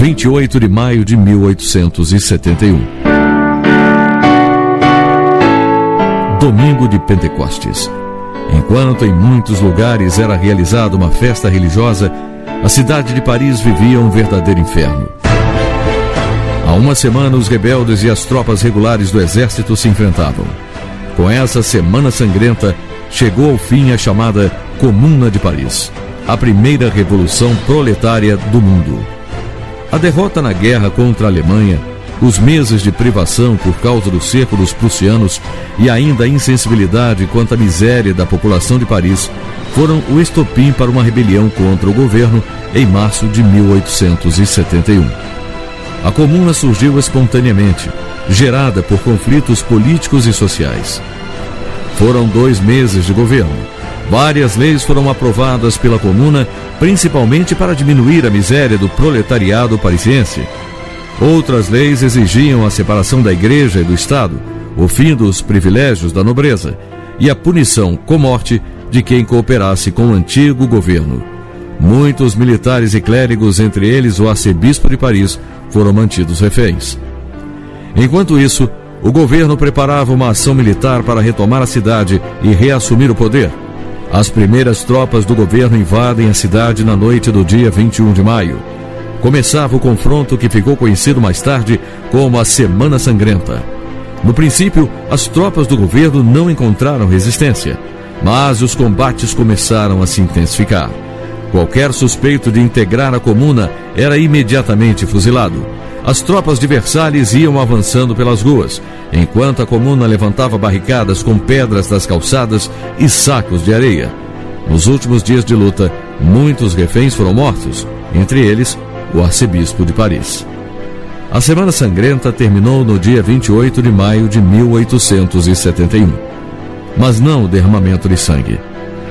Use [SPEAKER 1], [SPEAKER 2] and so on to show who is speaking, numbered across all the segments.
[SPEAKER 1] 28 de maio de 1871. Domingo de Pentecostes. Enquanto em muitos lugares era realizada uma festa religiosa, a cidade de Paris vivia um verdadeiro inferno. Há uma semana, os rebeldes e as tropas regulares do exército se enfrentavam. Com essa semana sangrenta, chegou ao fim a chamada Comuna de Paris, a primeira revolução proletária do mundo. A derrota na guerra contra a Alemanha, os meses de privação por causa do cerco dos prussianos e ainda a insensibilidade quanto à miséria da população de Paris foram o estopim para uma rebelião contra o governo em março de 1871. A Comuna surgiu espontaneamente, gerada por conflitos políticos e sociais. Foram dois meses de governo. Várias leis foram aprovadas pela Comuna principalmente para diminuir a miséria do proletariado parisiense. Outras leis exigiam a separação da igreja e do Estado, o fim dos privilégios da nobreza e a punição com morte de quem cooperasse com o antigo governo. Muitos militares e clérigos, entre eles o arcebispo de Paris, foram mantidos reféns. Enquanto isso, o governo preparava uma ação militar para retomar a cidade e reassumir o poder. As primeiras tropas do governo invadem a cidade na noite do dia 21 de maio. Começava o confronto que ficou conhecido mais tarde como a Semana Sangrenta. No princípio, as tropas do governo não encontraram resistência, mas os combates começaram a se intensificar. Qualquer suspeito de integrar a comuna era imediatamente fuzilado. As tropas de Versalhes iam avançando pelas ruas, enquanto a comuna levantava barricadas com pedras das calçadas e sacos de areia. Nos últimos dias de luta, muitos reféns foram mortos, entre eles o arcebispo de Paris. A Semana Sangrenta terminou no dia 28 de maio de 1871. Mas não o derramamento de sangue.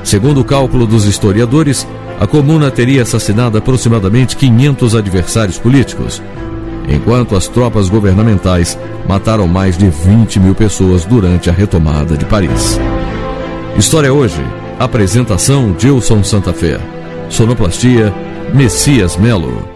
[SPEAKER 1] Segundo o cálculo dos historiadores, a comuna teria assassinado aproximadamente 500 adversários políticos, enquanto as tropas governamentais mataram mais de 20 mil pessoas durante a retomada de Paris. História hoje. Apresentação Gilson Santa Fé. Sonoplastia Messias Melo.